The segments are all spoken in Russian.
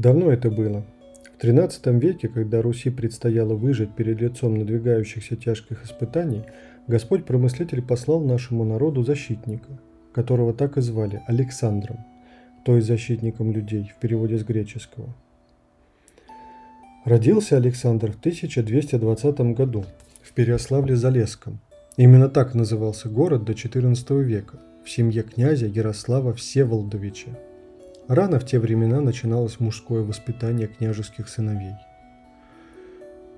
Давно это было. В XIII веке, когда Руси предстояло выжить перед лицом надвигающихся тяжких испытаний, Господь промыслитель послал нашему народу защитника, которого так и звали Александром, то есть защитником людей в переводе с греческого. Родился Александр в 1220 году в Переославле-Залесском. Именно так назывался город до XIV века, в семье князя Ярослава Всеволодовича. Рано в те времена начиналось мужское воспитание княжеских сыновей.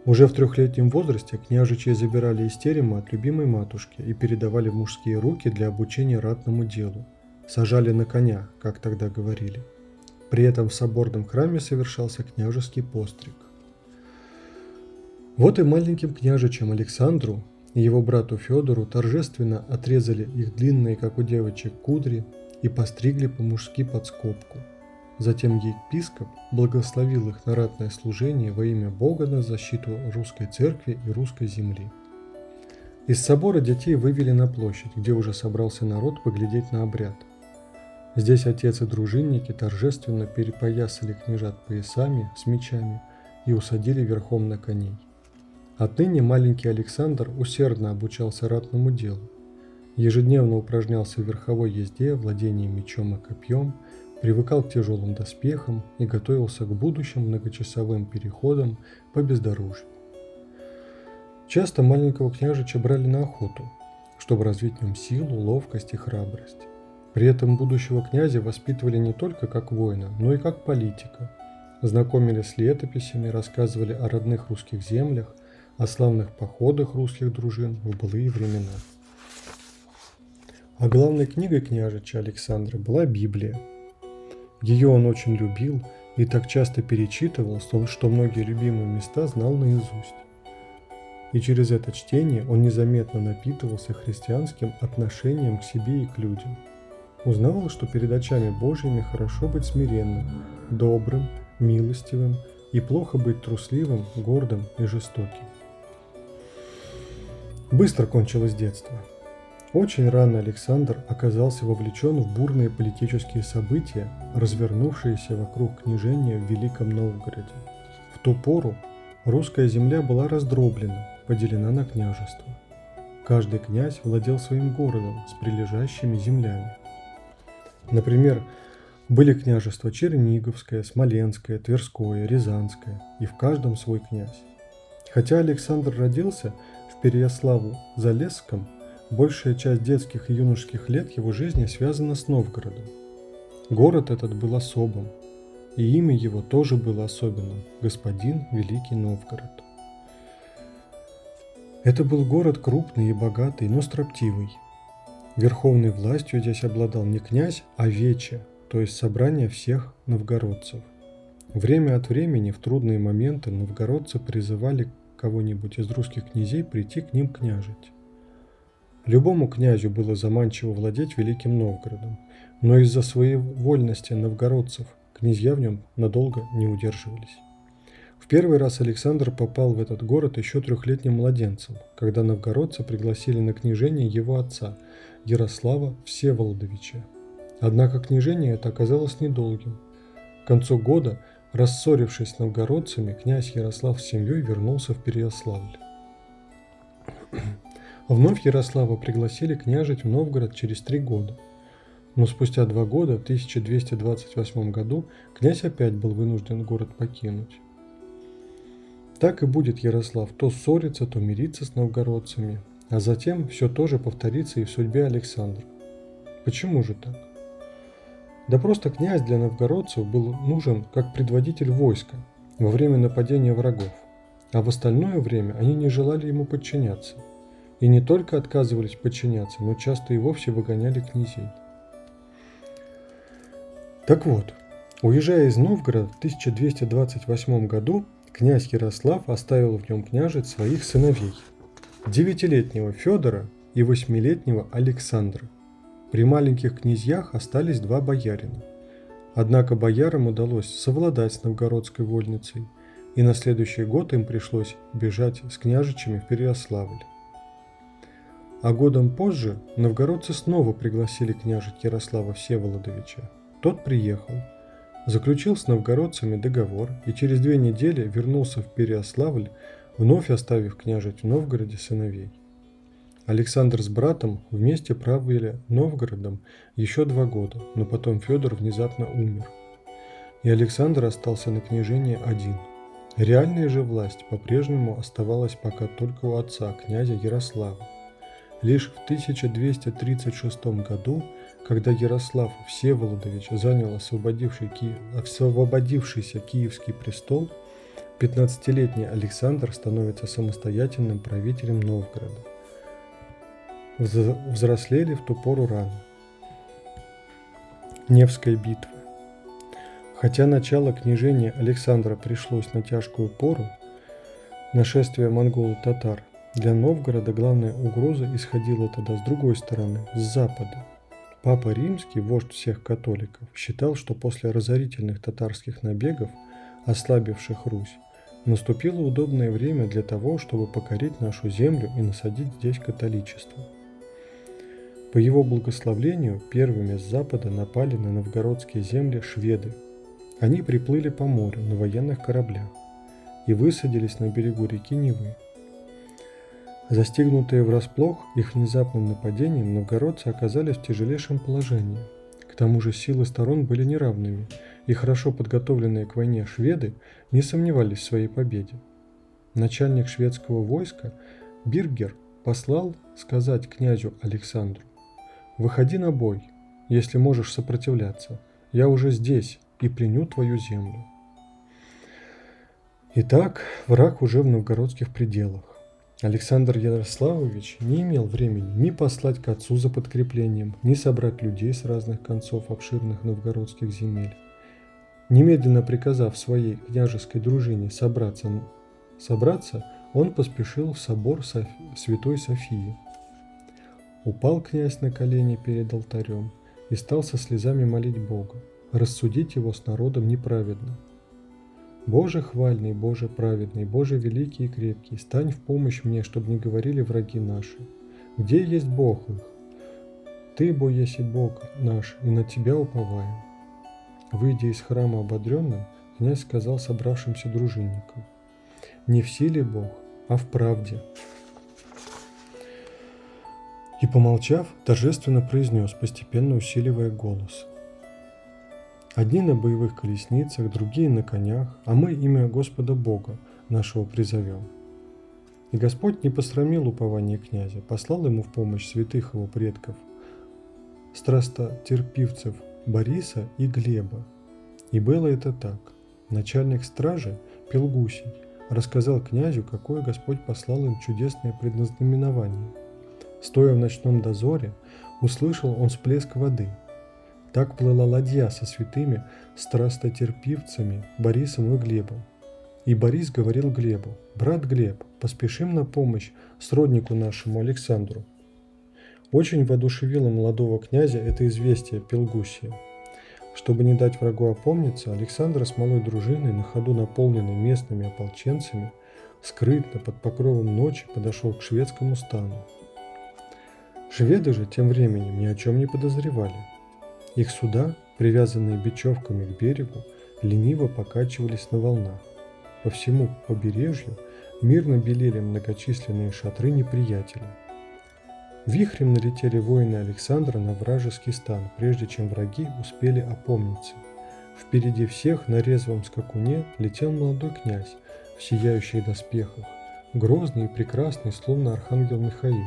Уже в трехлетнем возрасте княжичи забирали из терема от любимой матушки и передавали в мужские руки для обучения ратному делу. Сажали на коня, как тогда говорили. При этом в соборном храме совершался княжеский постриг. Вот и маленьким княжичам Александру и его брату Федору торжественно отрезали их длинные, как у девочек, кудри и постригли по-мужски под скобку. Затем епископ благословил их на ратное служение во имя Бога на защиту русской церкви и русской земли. Из собора детей вывели на площадь, где уже собрался народ поглядеть на обряд. Здесь отец и дружинники торжественно перепоясали княжат поясами с мечами и усадили верхом на коней. Отныне маленький Александр усердно обучался ратному делу. Ежедневно упражнялся в верховой езде, владении мечом и копьем, привыкал к тяжелым доспехам и готовился к будущим многочасовым переходам по бездорожью. Часто маленького княжича брали на охоту, чтобы развить в нем силу, ловкость и храбрость. При этом будущего князя воспитывали не только как воина, но и как политика. Знакомили с летописями, рассказывали о родных русских землях, о славных походах русских дружин в былые времена. А главной книгой княжича Александра была Библия. Ее он очень любил и так часто перечитывал, что многие любимые места знал наизусть. И через это чтение он незаметно напитывался христианским отношением к себе и к людям. Узнавал, что перед очами Божьими хорошо быть смиренным, добрым, милостивым и плохо быть трусливым, гордым и жестоким. Быстро кончилось детство. Очень рано Александр оказался вовлечен в бурные политические события, развернувшиеся вокруг княжения в Великом Новгороде. В ту пору русская земля была раздроблена, поделена на княжества. Каждый князь владел своим городом с прилежащими землями. Например, были княжества Черниговское, Смоленское, Тверское, Рязанское, и в каждом свой князь. Хотя Александр родился – Переяславу-Залесском большая часть детских и юношеских лет его жизни связана с Новгородом. Город этот был особым, и имя его тоже было особенным – господин Великий Новгород. Это был город крупный и богатый, но строптивый. Верховной властью здесь обладал не князь, а вече, то есть собрание всех новгородцев. Время от времени в трудные моменты новгородцы призывали кого-нибудь из русских князей прийти к ним княжить. Любому князю было заманчиво владеть Великим Новгородом, но из-за своей вольности новгородцев князья в нем надолго не удерживались. В первый раз Александр попал в этот город еще трехлетним младенцем, когда новгородцы пригласили на княжение его отца, Ярослава Всеволодовича. Однако княжение это оказалось недолгим. К концу года Рассорившись с новгородцами, князь Ярослав с семьей вернулся в Переяславль. Вновь Ярослава пригласили княжить в Новгород через три года. Но спустя два года, в 1228 году, князь опять был вынужден город покинуть. Так и будет Ярослав то ссориться, то мириться с новгородцами, а затем все тоже повторится и в судьбе Александра. Почему же так? Да просто князь для новгородцев был нужен как предводитель войска во время нападения врагов, а в остальное время они не желали ему подчиняться. И не только отказывались подчиняться, но часто и вовсе выгоняли князей. Так вот, уезжая из Новгорода в 1228 году, князь Ярослав оставил в нем княжить своих сыновей – девятилетнего Федора и восьмилетнего Александра – при маленьких князьях остались два боярина. Однако боярам удалось совладать с новгородской вольницей, и на следующий год им пришлось бежать с княжичами в Переяславль. А годом позже новгородцы снова пригласили княжить Ярослава Всеволодовича. Тот приехал, заключил с новгородцами договор и через две недели вернулся в Переославль, вновь оставив княжить в Новгороде сыновей. Александр с братом вместе правили Новгородом еще два года, но потом Федор внезапно умер. И Александр остался на княжении один. Реальная же власть по-прежнему оставалась пока только у отца, князя Ярослава. Лишь в 1236 году когда Ярослав Всеволодович занял освободивший Ки... освободившийся Киевский престол, 15-летний Александр становится самостоятельным правителем Новгорода. Взрослели в ту пору рано. Невская битва. Хотя начало княжения Александра пришлось на тяжкую пору, нашествие монголо-татар, для Новгорода главная угроза исходила тогда с другой стороны, с запада – Папа Римский, вождь всех католиков, считал, что после разорительных татарских набегов, ослабивших Русь, наступило удобное время для того, чтобы покорить нашу землю и насадить здесь католичество. По его благословлению первыми с запада напали на новгородские земли шведы. Они приплыли по морю на военных кораблях и высадились на берегу реки Невы – Застигнутые врасплох их внезапным нападением, новгородцы оказались в тяжелейшем положении. К тому же силы сторон были неравными, и хорошо подготовленные к войне шведы не сомневались в своей победе. Начальник шведского войска Биргер послал сказать князю Александру «Выходи на бой, если можешь сопротивляться. Я уже здесь и пленю твою землю». Итак, враг уже в новгородских пределах. Александр Ярославович не имел времени ни послать к отцу за подкреплением, ни собрать людей с разных концов обширных новгородских земель. Немедленно приказав своей княжеской дружине собраться, собраться он поспешил в собор Софи, Святой Софии. Упал князь на колени перед алтарем и стал со слезами молить Бога, рассудить его с народом неправедно – Боже хвальный, Боже праведный, Боже великий и крепкий, стань в помощь мне, чтобы не говорили враги наши. Где есть Бог их? Ты, бо есть и Бог наш, и на Тебя уповаем. Выйдя из храма ободренным, князь сказал собравшимся дружинникам, «Не в силе Бог, а в правде». И, помолчав, торжественно произнес, постепенно усиливая голос – Одни на боевых колесницах, другие на конях, а мы имя Господа Бога нашего призовем. И Господь не посрамил упование князя, послал ему в помощь святых его предков, страстотерпивцев Бориса и Глеба. И было это так. Начальник стражи Пелгусий рассказал князю, какое Господь послал им чудесное предназнаменование. Стоя в ночном дозоре, услышал он всплеск воды – так плыла ладья со святыми страстотерпивцами Борисом и Глебом. И Борис говорил Глебу, «Брат Глеб, поспешим на помощь сроднику нашему Александру». Очень воодушевило молодого князя это известие Пелгусия. Чтобы не дать врагу опомниться, Александр с малой дружиной, на ходу наполненной местными ополченцами, скрытно под покровом ночи подошел к шведскому стану. Шведы же тем временем ни о чем не подозревали – их суда, привязанные бечевками к берегу, лениво покачивались на волнах. По всему побережью мирно белели многочисленные шатры неприятеля. Вихрем налетели воины Александра на вражеский стан, прежде чем враги успели опомниться. Впереди всех на резвом скакуне летел молодой князь в сияющих доспехах, грозный и прекрасный, словно архангел Михаил.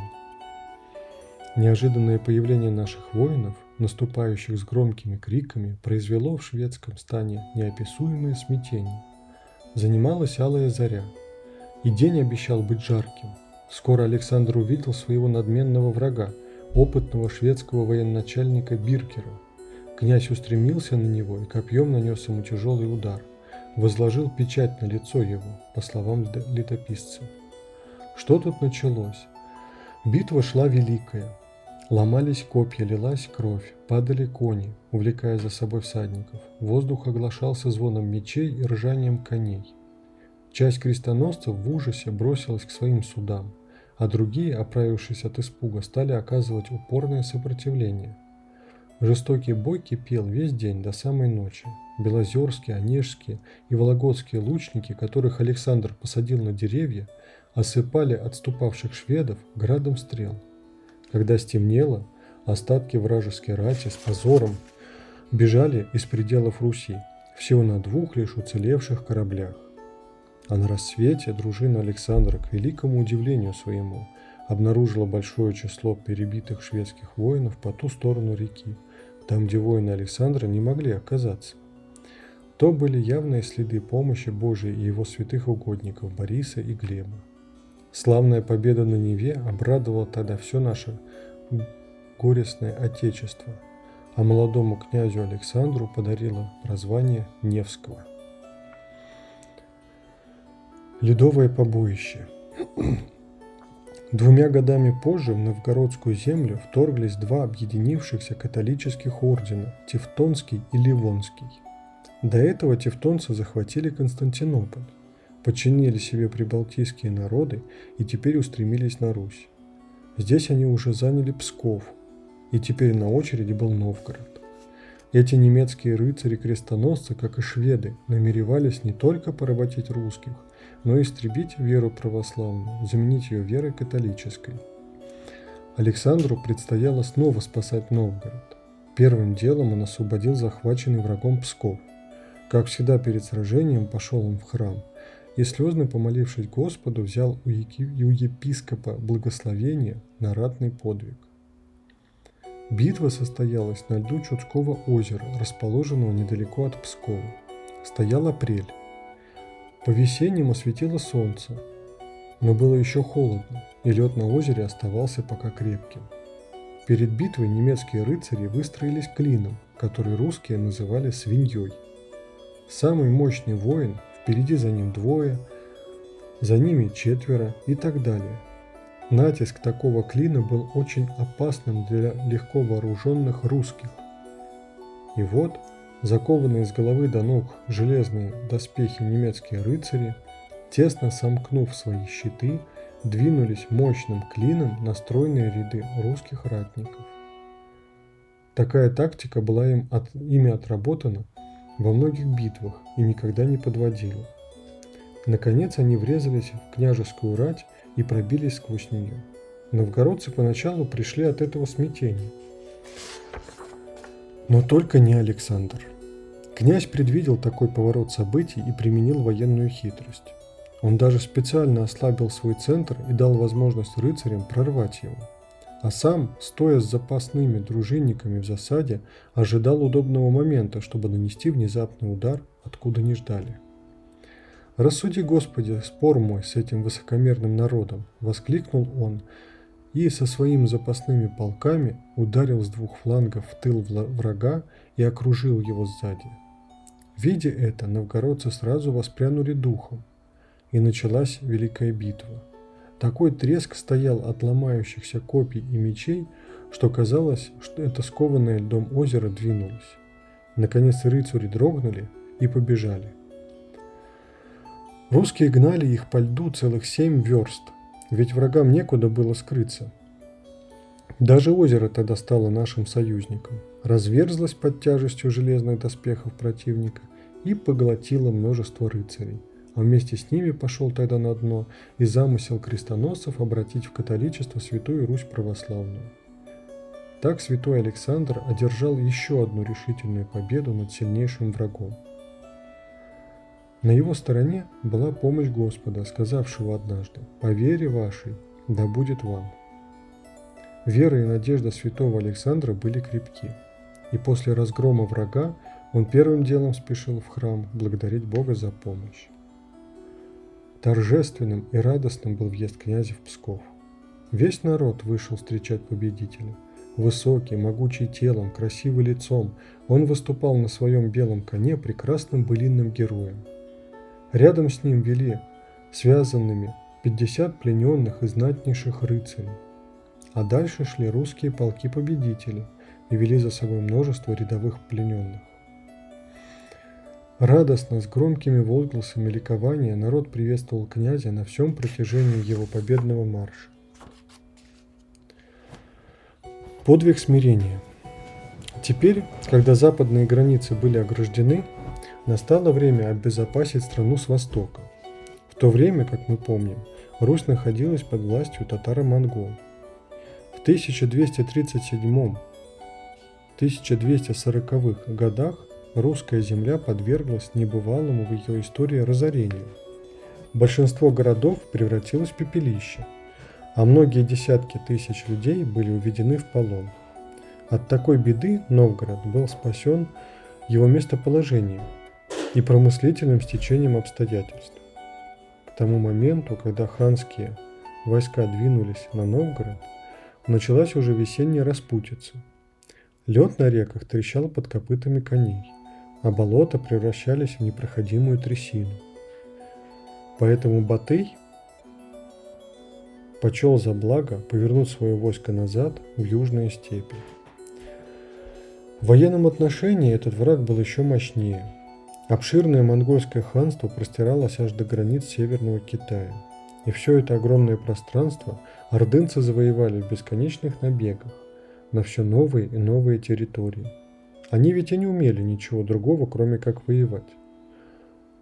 Неожиданное появление наших воинов наступающих с громкими криками, произвело в шведском стане неописуемое смятение. Занималась алая заря, и день обещал быть жарким. Скоро Александр увидел своего надменного врага, опытного шведского военачальника Биркера. Князь устремился на него и копьем нанес ему тяжелый удар. Возложил печать на лицо его, по словам летописца. Что тут началось? Битва шла великая, Ломались копья, лилась кровь, падали кони, увлекая за собой всадников. Воздух оглашался звоном мечей и ржанием коней. Часть крестоносцев в ужасе бросилась к своим судам, а другие, оправившись от испуга, стали оказывать упорное сопротивление. Жестокий бой кипел весь день до самой ночи. Белозерские, Онежские и Вологодские лучники, которых Александр посадил на деревья, осыпали отступавших шведов градом стрел. Когда стемнело, остатки вражеской рати с позором бежали из пределов Руси, всего на двух лишь уцелевших кораблях. А на рассвете дружина Александра, к великому удивлению своему, обнаружила большое число перебитых шведских воинов по ту сторону реки, там, где воины Александра не могли оказаться. То были явные следы помощи Божией и его святых угодников Бориса и Глеба. Славная победа на Неве обрадовала тогда все наше горестное отечество, а молодому князю Александру подарила прозвание Невского. Ледовое побоище – Двумя годами позже в новгородскую землю вторглись два объединившихся католических ордена – Тевтонский и Ливонский. До этого тевтонцы захватили Константинополь, подчинили себе прибалтийские народы и теперь устремились на Русь. Здесь они уже заняли Псков, и теперь на очереди был Новгород. Эти немецкие рыцари-крестоносцы, как и шведы, намеревались не только поработить русских, но истребить веру православную, заменить ее верой католической. Александру предстояло снова спасать Новгород. Первым делом он освободил захваченный врагом Псков. Как всегда перед сражением пошел он в храм и, слезно помолившись Господу, взял у, епископа благословение на ратный подвиг. Битва состоялась на льду Чудского озера, расположенного недалеко от Пскова. Стоял апрель. По-весеннему светило солнце, но было еще холодно, и лед на озере оставался пока крепким. Перед битвой немецкие рыцари выстроились клином, который русские называли свиньей. Самый мощный воин, впереди за ним двое, за ними четверо и так далее. Натиск такого клина был очень опасным для легко вооруженных русских. И вот Закованные с головы до ног железные доспехи немецкие рыцари, тесно сомкнув свои щиты, двинулись мощным клином на стройные ряды русских ратников. Такая тактика была им от, ими отработана во многих битвах и никогда не подводила. Наконец они врезались в княжескую рать и пробились сквозь нее. Новгородцы поначалу пришли от этого смятения. Но только не Александр – Князь предвидел такой поворот событий и применил военную хитрость. Он даже специально ослабил свой центр и дал возможность рыцарям прорвать его. А сам, стоя с запасными дружинниками в засаде, ожидал удобного момента, чтобы нанести внезапный удар, откуда не ждали. «Рассуди, Господи, спор мой с этим высокомерным народом!» – воскликнул он, и со своими запасными полками ударил с двух флангов в тыл врага и окружил его сзади – Видя это, новгородцы сразу воспрянули духом, и началась великая битва. Такой треск стоял от ломающихся копий и мечей, что казалось, что это скованное льдом озеро двинулось. Наконец рыцари дрогнули и побежали. Русские гнали их по льду целых семь верст, ведь врагам некуда было скрыться. Даже озеро тогда стало нашим союзником – разверзлась под тяжестью железных доспехов противника и поглотила множество рыцарей, а вместе с ними пошел тогда на дно и замысел крестоносцев обратить в католичество Святую Русь православную. Так святой Александр одержал еще одну решительную победу над сильнейшим врагом. На его стороне была помощь Господа, сказавшего однажды «По вере вашей да будет вам». Вера и надежда святого Александра были крепки – и после разгрома врага он первым делом спешил в храм благодарить Бога за помощь. Торжественным и радостным был въезд князя в Псков. Весь народ вышел встречать победителя. Высокий, могучий телом, красивый лицом, он выступал на своем белом коне прекрасным былинным героем. Рядом с ним вели связанными 50 плененных и знатнейших рыцарей. А дальше шли русские полки-победители, и вели за собой множество рядовых плененных. Радостно, с громкими возгласами ликования народ приветствовал князя на всем протяжении его победного марша. Подвиг смирения. Теперь, когда западные границы были ограждены, настало время обезопасить страну с востока. В то время, как мы помним, Русь находилась под властью татаро-монгол. В 1237-1240-х годах русская земля подверглась небывалому в ее истории разорению. Большинство городов превратилось в пепелище, а многие десятки тысяч людей были уведены в полон. От такой беды Новгород был спасен его местоположением и промыслительным стечением обстоятельств. К тому моменту, когда ханские войска двинулись на Новгород, началась уже весенняя распутица. Лед на реках трещал под копытами коней, а болота превращались в непроходимую трясину. Поэтому Батый почел за благо повернуть свое войско назад в южные степи. В военном отношении этот враг был еще мощнее – Обширное монгольское ханство простиралось аж до границ Северного Китая. И все это огромное пространство ордынцы завоевали в бесконечных набегах на все новые и новые территории. Они ведь и не умели ничего другого, кроме как воевать.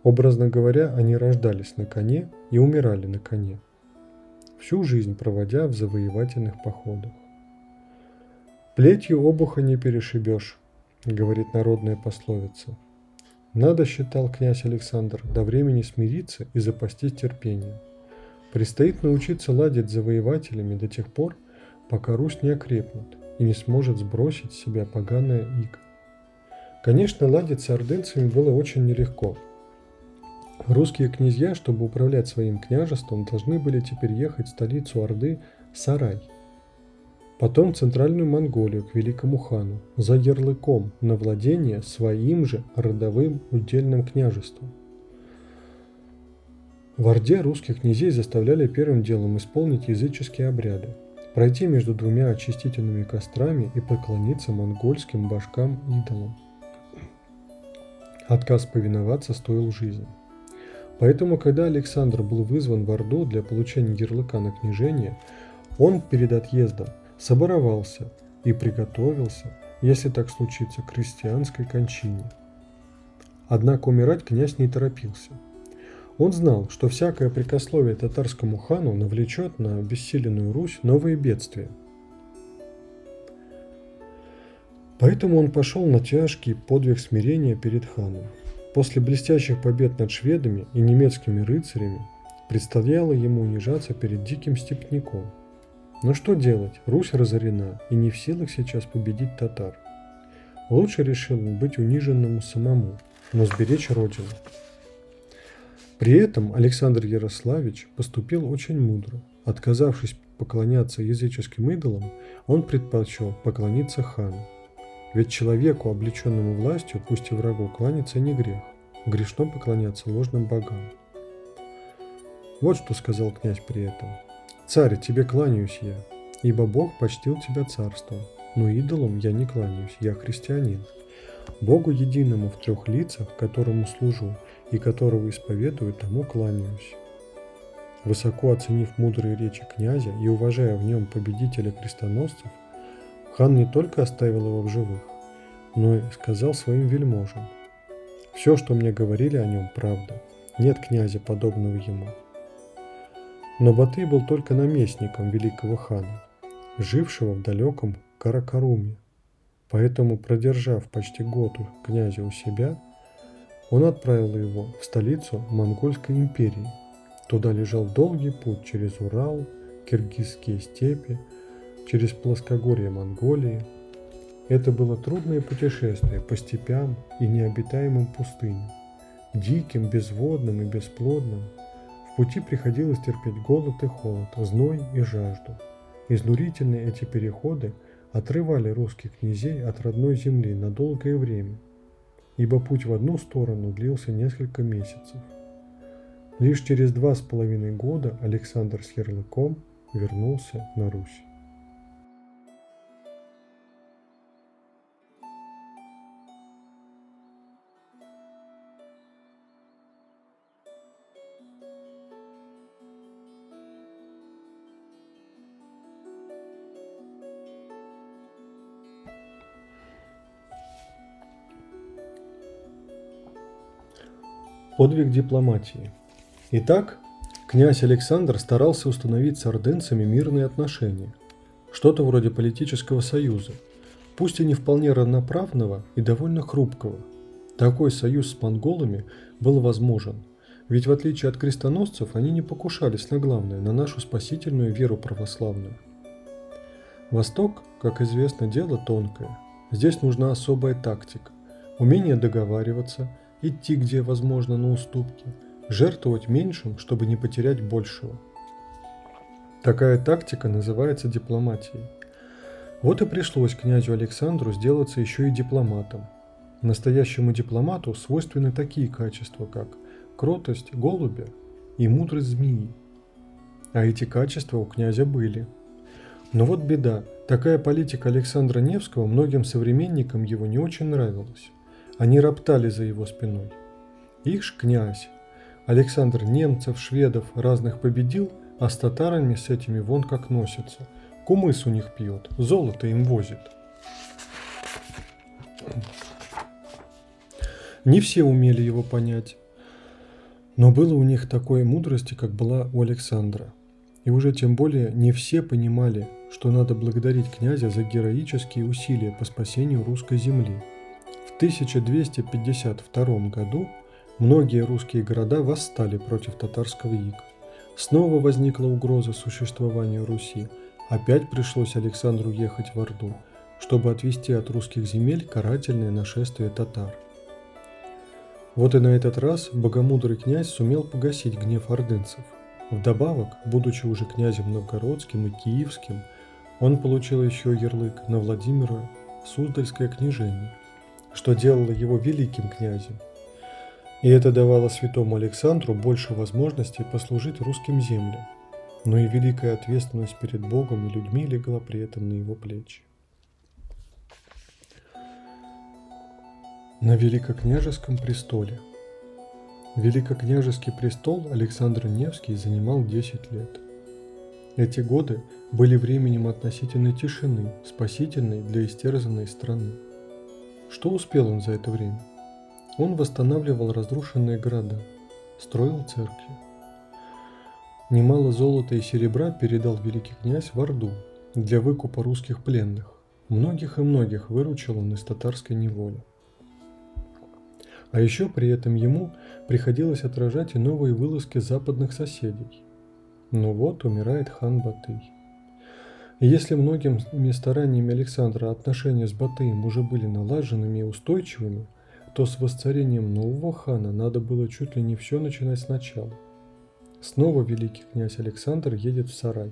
Образно говоря, они рождались на коне и умирали на коне, всю жизнь проводя в завоевательных походах. «Плетью обуха не перешибешь», — говорит народная пословица – надо, считал князь Александр, до времени смириться и запастись терпением. Предстоит научиться ладить с завоевателями до тех пор, пока Русь не окрепнет и не сможет сбросить с себя поганое иго. Конечно, ладить с ордынцами было очень нелегко. Русские князья, чтобы управлять своим княжеством, должны были теперь ехать в столицу Орды Сарай – потом в Центральную Монголию к великому хану, за ярлыком на владение своим же родовым удельным княжеством. В Орде русских князей заставляли первым делом исполнить языческие обряды, пройти между двумя очистительными кострами и поклониться монгольским башкам-идолам. Отказ повиноваться стоил жизни. Поэтому, когда Александр был вызван в Орду для получения ярлыка на княжение, он перед отъездом соборовался и приготовился, если так случится, к крестьянской кончине. Однако умирать князь не торопился. Он знал, что всякое прикословие татарскому хану навлечет на обессиленную Русь новые бедствия. Поэтому он пошел на тяжкий подвиг смирения перед ханом. После блестящих побед над шведами и немецкими рыцарями предстояло ему унижаться перед диким степняком – но что делать? Русь разорена и не в силах сейчас победить татар. Лучше решил быть униженному самому, но сберечь родину. При этом Александр Ярославич поступил очень мудро. Отказавшись поклоняться языческим идолам, он предпочел поклониться хану. Ведь человеку, облеченному властью, пусть и врагу, кланяться не грех. Грешно поклоняться ложным богам. Вот что сказал князь при этом. Царь, тебе кланяюсь я, ибо Бог почтил тебя царством, но идолам я не кланяюсь, я христианин. Богу единому в трех лицах, которому служу и которого исповедую, тому кланяюсь. Высоко оценив мудрые речи князя и уважая в нем победителя крестоносцев, хан не только оставил его в живых, но и сказал своим вельможам, «Все, что мне говорили о нем, правда. Нет князя, подобного ему. Но Батый был только наместником великого хана, жившего в далеком Каракаруме. Поэтому, продержав почти год у князя у себя, он отправил его в столицу Монгольской империи. Туда лежал долгий путь через Урал, киргизские степи, через плоскогорье Монголии. Это было трудное путешествие по степям и необитаемым пустыням, диким, безводным и бесплодным – в пути приходилось терпеть голод и холод, зной и жажду. Изнурительные эти переходы отрывали русских князей от родной земли на долгое время, ибо путь в одну сторону длился несколько месяцев. Лишь через два с половиной года Александр с ярлыком вернулся на Русь. Подвиг дипломатии. Итак, князь Александр старался установить с ордынцами мирные отношения, что-то вроде политического союза, пусть и не вполне равноправного и довольно хрупкого. Такой союз с монголами был возможен, ведь в отличие от крестоносцев они не покушались на главное, на нашу спасительную веру православную. Восток, как известно, дело тонкое. Здесь нужна особая тактика, умение договариваться – идти где возможно на уступки, жертвовать меньшим, чтобы не потерять большего. Такая тактика называется дипломатией. Вот и пришлось князю Александру сделаться еще и дипломатом. Настоящему дипломату свойственны такие качества, как кротость голубя и мудрость змеи. А эти качества у князя были. Но вот беда, такая политика Александра Невского многим современникам его не очень нравилась. Они роптали за его спиной. Их ж князь. Александр немцев, шведов разных победил, а с татарами с этими вон как носится. Кумыс у них пьет, золото им возит. Не все умели его понять, но было у них такой мудрости, как была у Александра. И уже тем более не все понимали, что надо благодарить князя за героические усилия по спасению русской земли – 1252 году многие русские города восстали против татарского ига. Снова возникла угроза существованию Руси. Опять пришлось Александру ехать в Орду, чтобы отвести от русских земель карательное нашествие татар. Вот и на этот раз богомудрый князь сумел погасить гнев ордынцев. Вдобавок, будучи уже князем новгородским и киевским, он получил еще ярлык на Владимира Суздальское княжение – что делало его великим князем. И это давало святому Александру больше возможностей послужить русским землям, но и великая ответственность перед Богом и людьми легла при этом на его плечи. На Великокняжеском престоле Великокняжеский престол Александр Невский занимал 10 лет. Эти годы были временем относительной тишины, спасительной для истерзанной страны. Что успел он за это время? Он восстанавливал разрушенные города, строил церкви. Немало золота и серебра передал великий князь в Орду для выкупа русских пленных. Многих и многих выручил он из татарской неволи. А еще при этом ему приходилось отражать и новые вылазки западных соседей. Но вот умирает хан Батый. И если многими стараниями Александра отношения с Батыем уже были налаженными и устойчивыми, то с восцарением нового хана надо было чуть ли не все начинать сначала. Снова великий князь Александр едет в Сарай,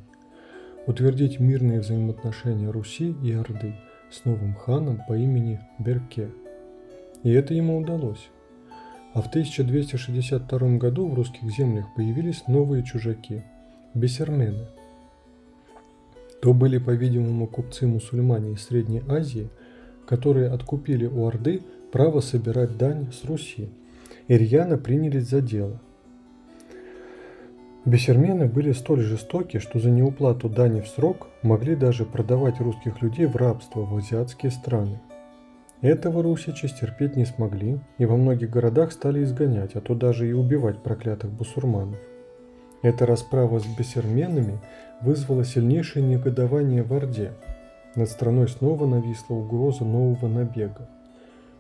утвердить мирные взаимоотношения Руси и Орды с новым ханом по имени Берке. И это ему удалось. А в 1262 году в русских землях появились новые чужаки – бесермены – то были, по-видимому, купцы-мусульмане из Средней Азии, которые откупили у Орды право собирать дань с Руси, и рьяно принялись за дело. Бесермены были столь жестоки, что за неуплату дани в срок могли даже продавать русских людей в рабство в азиатские страны. Этого русичи стерпеть не смогли и во многих городах стали изгонять, а то даже и убивать проклятых бусурманов. Эта расправа с бесерменами вызвало сильнейшее негодование в Орде. Над страной снова нависла угроза нового набега.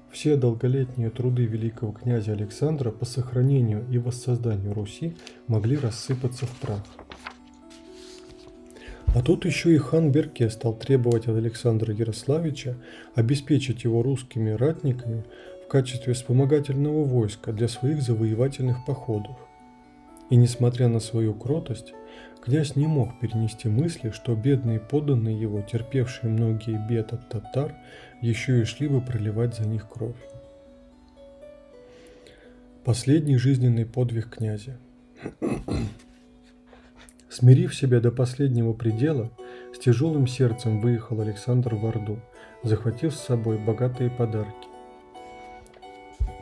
Все долголетние труды великого князя Александра по сохранению и воссозданию Руси могли рассыпаться в прах. А тут еще и хан Берке стал требовать от Александра Ярославича обеспечить его русскими ратниками в качестве вспомогательного войска для своих завоевательных походов. И несмотря на свою кротость, Князь не мог перенести мысли, что бедные подданные его, терпевшие многие бед от татар, еще и шли бы проливать за них кровь. Последний жизненный подвиг князя. Смирив себя до последнего предела, с тяжелым сердцем выехал Александр в Орду, захватив с собой богатые подарки.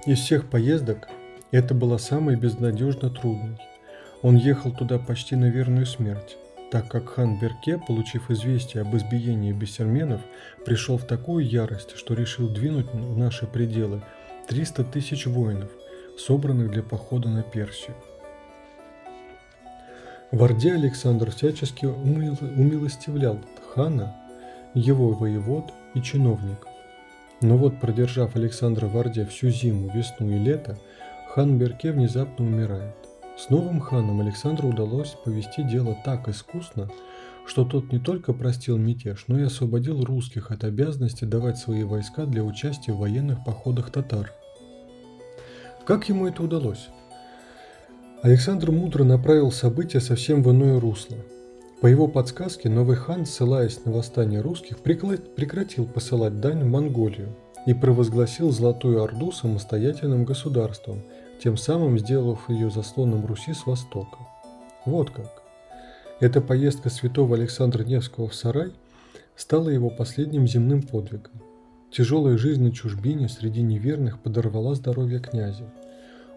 Из всех поездок это была самой безнадежно трудной. Он ехал туда почти на верную смерть, так как хан Берке, получив известие об избиении бессерменов, пришел в такую ярость, что решил двинуть в наши пределы 300 тысяч воинов, собранных для похода на Персию. В Орде Александр всячески умилостивлял хана, его воевод и чиновников. Но вот, продержав Александра в Орде всю зиму, весну и лето, хан Берке внезапно умирает. С новым ханом Александру удалось повести дело так искусно, что тот не только простил мятеж, но и освободил русских от обязанности давать свои войска для участия в военных походах татар. Как ему это удалось? Александр мудро направил события совсем в иное русло. По его подсказке новый хан, ссылаясь на восстание русских, прекратил посылать дань в Монголию и провозгласил Золотую Орду самостоятельным государством, тем самым сделав ее заслоном Руси с востока. Вот как. Эта поездка святого Александра Невского в Сарай стала его последним земным подвигом. Тяжелая жизнь на чужбине среди неверных подорвала здоровье князя –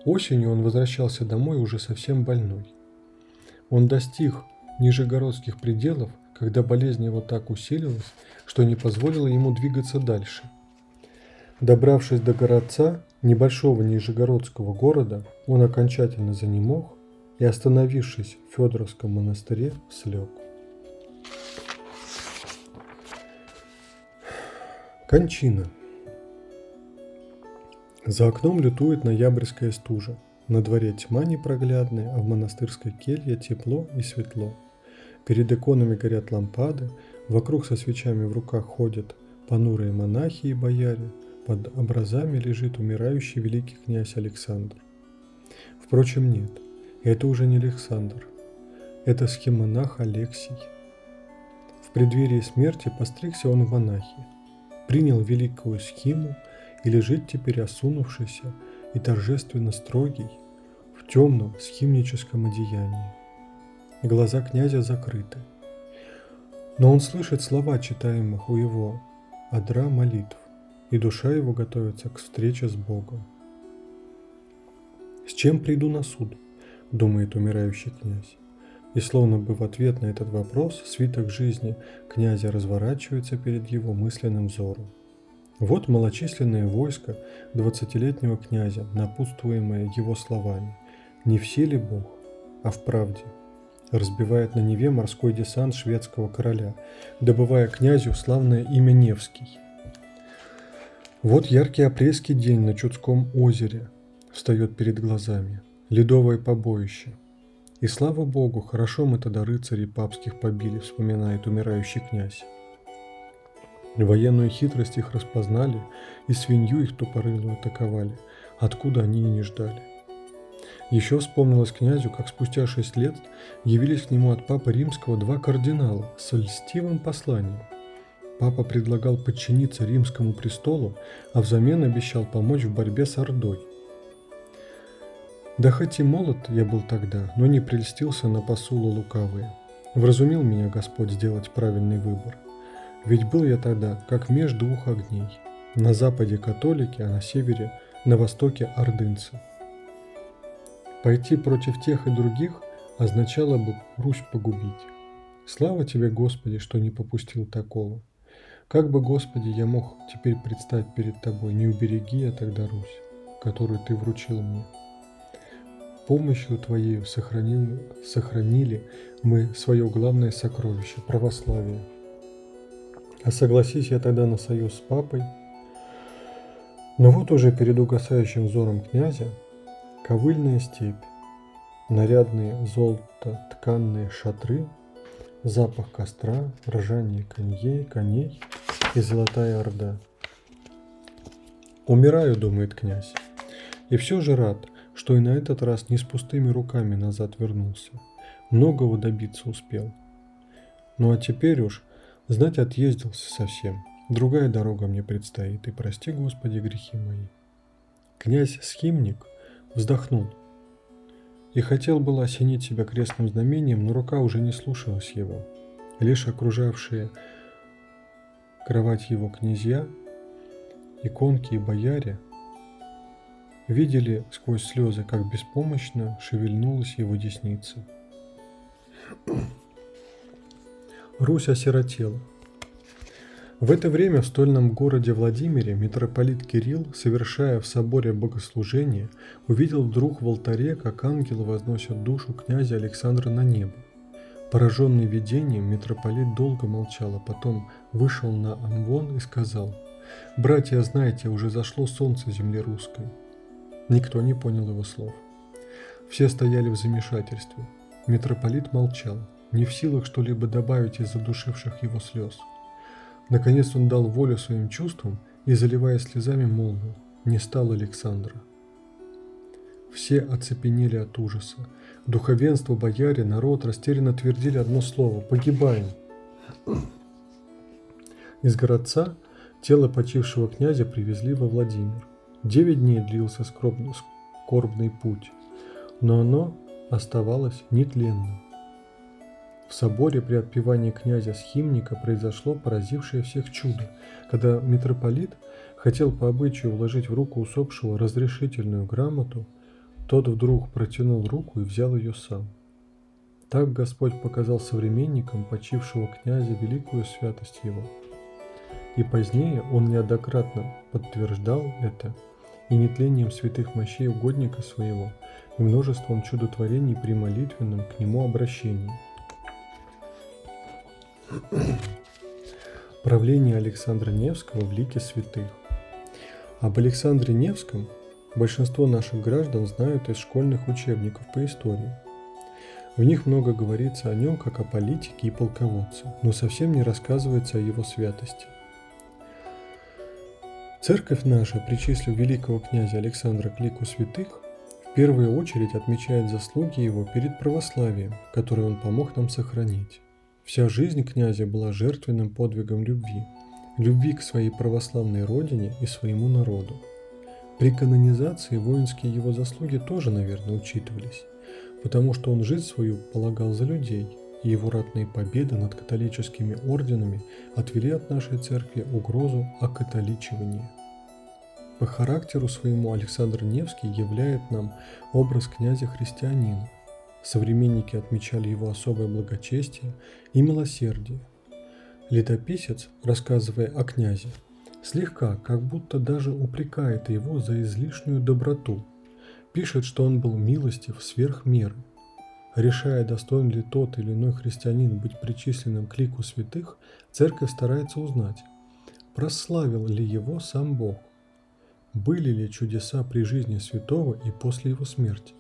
Осенью он возвращался домой уже совсем больной. Он достиг нижегородских пределов, когда болезнь его так усилилась, что не позволила ему двигаться дальше. Добравшись до городца, небольшого нижегородского города, он окончательно занемог и, остановившись в Федоровском монастыре, слег. Кончина – за окном лютует ноябрьская стужа. На дворе тьма непроглядная, а в монастырской келье тепло и светло. Перед иконами горят лампады, вокруг со свечами в руках ходят понурые монахи и бояре, под образами лежит умирающий великий князь Александр. Впрочем, нет, это уже не Александр, это схемонах Алексий. В преддверии смерти постригся он в монахи, принял великую схему – и лежит теперь осунувшийся и торжественно строгий в темном схимническом одеянии. Глаза князя закрыты. Но он слышит слова, читаемых у его адра молитв, и душа его готовится к встрече с Богом. «С чем приду на суд?» – думает умирающий князь. И словно бы в ответ на этот вопрос свиток жизни князя разворачивается перед его мысленным взором. Вот малочисленное войско двадцатилетнего князя, напутствуемое его словами «Не в силе Бог, а в правде», разбивает на Неве морской десант шведского короля, добывая князю славное имя Невский. Вот яркий апрельский день на Чудском озере встает перед глазами, ледовое побоище. И слава богу, хорошо мы тогда рыцарей папских побили, вспоминает умирающий князь. Военную хитрость их распознали, и свинью их тупорылую атаковали, откуда они и не ждали. Еще вспомнилось князю, как спустя шесть лет явились к нему от папы римского два кардинала с льстивым посланием. Папа предлагал подчиниться римскому престолу, а взамен обещал помочь в борьбе с Ордой. Да хоть и молод я был тогда, но не прельстился на посулы лукавые. Вразумил меня Господь сделать правильный выбор – ведь был я тогда, как меж двух огней. На западе католики, а на севере, на востоке ордынцы. Пойти против тех и других означало бы Русь погубить. Слава тебе, Господи, что не попустил такого. Как бы, Господи, я мог теперь предстать перед Тобой, не убереги я тогда Русь, которую Ты вручил мне. Помощью Твоей сохранил, сохранили мы свое главное сокровище – православие – а согласись я тогда на союз с папой. Но вот уже перед угасающим взором князя ковыльная степь, нарядные золото-тканные шатры, запах костра, ржание коней, коней и золотая орда. «Умираю», — думает князь, и все же рад, что и на этот раз не с пустыми руками назад вернулся. Многого добиться успел. Ну а теперь уж Знать отъездился совсем. Другая дорога мне предстоит, и прости, Господи, грехи мои. Князь Схимник вздохнул и хотел было осенить себя крестным знамением, но рука уже не слушалась его. Лишь окружавшие кровать его князья, иконки и бояре видели сквозь слезы, как беспомощно шевельнулась его десница. Русь осиротела. В это время в стольном городе Владимире митрополит Кирилл, совершая в соборе богослужение, увидел вдруг в алтаре, как ангелы возносят душу князя Александра на небо. Пораженный видением, митрополит долго молчал, а потом вышел на Амвон и сказал, «Братья, знаете, уже зашло солнце земли русской». Никто не понял его слов. Все стояли в замешательстве. Митрополит молчал, не в силах что-либо добавить из задушивших его слез – Наконец он дал волю своим чувствам и, заливая слезами, молвил «Не стал Александра». Все оцепенели от ужаса. Духовенство, бояре, народ растерянно твердили одно слово «Погибаем». Из городца тело почившего князя привезли во Владимир. Девять дней длился скорбный путь, но оно оставалось нетленным. В соборе при отпевании князя Схимника произошло поразившее всех чудо, когда митрополит хотел по обычаю вложить в руку усопшего разрешительную грамоту, тот вдруг протянул руку и взял ее сам. Так Господь показал современникам почившего князя великую святость его. И позднее он неоднократно подтверждал это и нетлением святых мощей угодника своего, и множеством чудотворений при молитвенном к нему обращении – Правление Александра Невского в лике святых. Об Александре Невском большинство наших граждан знают из школьных учебников по истории. В них много говорится о нем как о политике и полководце, но совсем не рассказывается о его святости. Церковь наша, причислив великого князя Александра к лику святых, в первую очередь отмечает заслуги его перед православием, которые он помог нам сохранить. Вся жизнь князя была жертвенным подвигом любви, любви к своей православной родине и своему народу. При канонизации воинские его заслуги тоже, наверное, учитывались, потому что он жизнь свою полагал за людей, и его ратные победы над католическими орденами отвели от нашей церкви угрозу окатоличивания. По характеру своему Александр Невский являет нам образ князя-христианина – Современники отмечали его особое благочестие и милосердие. Летописец, рассказывая о князе, слегка, как будто даже упрекает его за излишнюю доброту. Пишет, что он был милостив сверх меры. Решая, достоин ли тот или иной христианин быть причисленным к лику святых, церковь старается узнать, прославил ли его сам Бог, были ли чудеса при жизни святого и после его смерти.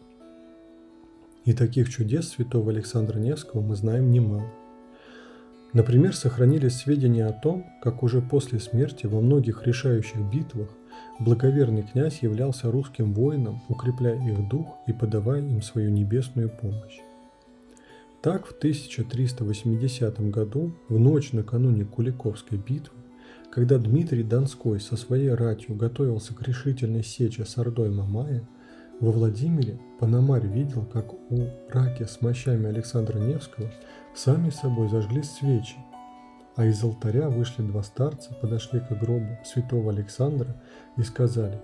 И таких чудес святого Александра Невского мы знаем немало. Например, сохранились сведения о том, как уже после смерти во многих решающих битвах благоверный князь являлся русским воинам, укрепляя их дух и подавая им свою небесную помощь. Так, в 1380 году, в ночь накануне Куликовской битвы, когда Дмитрий Донской со своей ратью готовился к решительной сече с Ордой Мамая – во Владимире Пономарь видел, как у раки с мощами Александра Невского сами собой зажгли свечи, а из алтаря вышли два старца, подошли к гробу святого Александра и сказали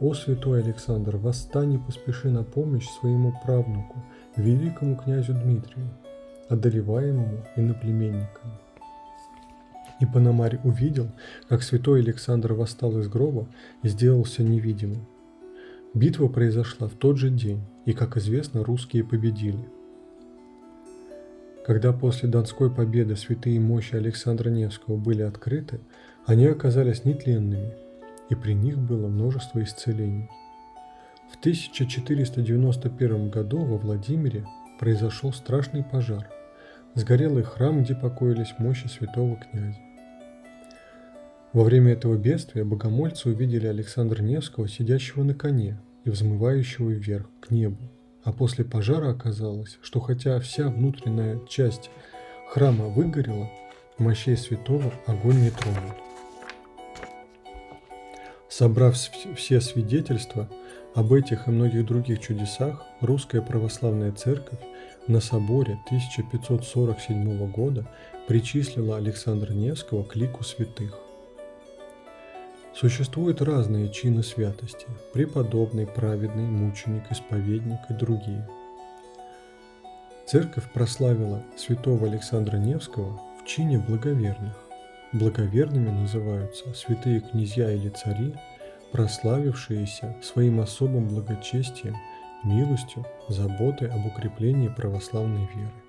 «О святой Александр, восстань и поспеши на помощь своему правнуку, великому князю Дмитрию, одолеваемому иноплеменниками». И Пономарь увидел, как святой Александр восстал из гроба и сделался невидимым. Битва произошла в тот же день, и, как известно, русские победили. Когда после Донской победы святые мощи Александра Невского были открыты, они оказались нетленными, и при них было множество исцелений. В 1491 году во Владимире произошел страшный пожар. Сгорел и храм, где покоились мощи святого князя. Во время этого бедствия богомольцы увидели Александра Невского, сидящего на коне и взмывающего вверх, к небу. А после пожара оказалось, что хотя вся внутренняя часть храма выгорела, мощей святого огонь не тронул. Собрав все свидетельства об этих и многих других чудесах, Русская Православная Церковь на соборе 1547 года причислила Александра Невского к лику святых. Существуют разные чины святости – преподобный, праведный, мученик, исповедник и другие. Церковь прославила святого Александра Невского в чине благоверных. Благоверными называются святые князья или цари, прославившиеся своим особым благочестием, милостью, заботой об укреплении православной веры.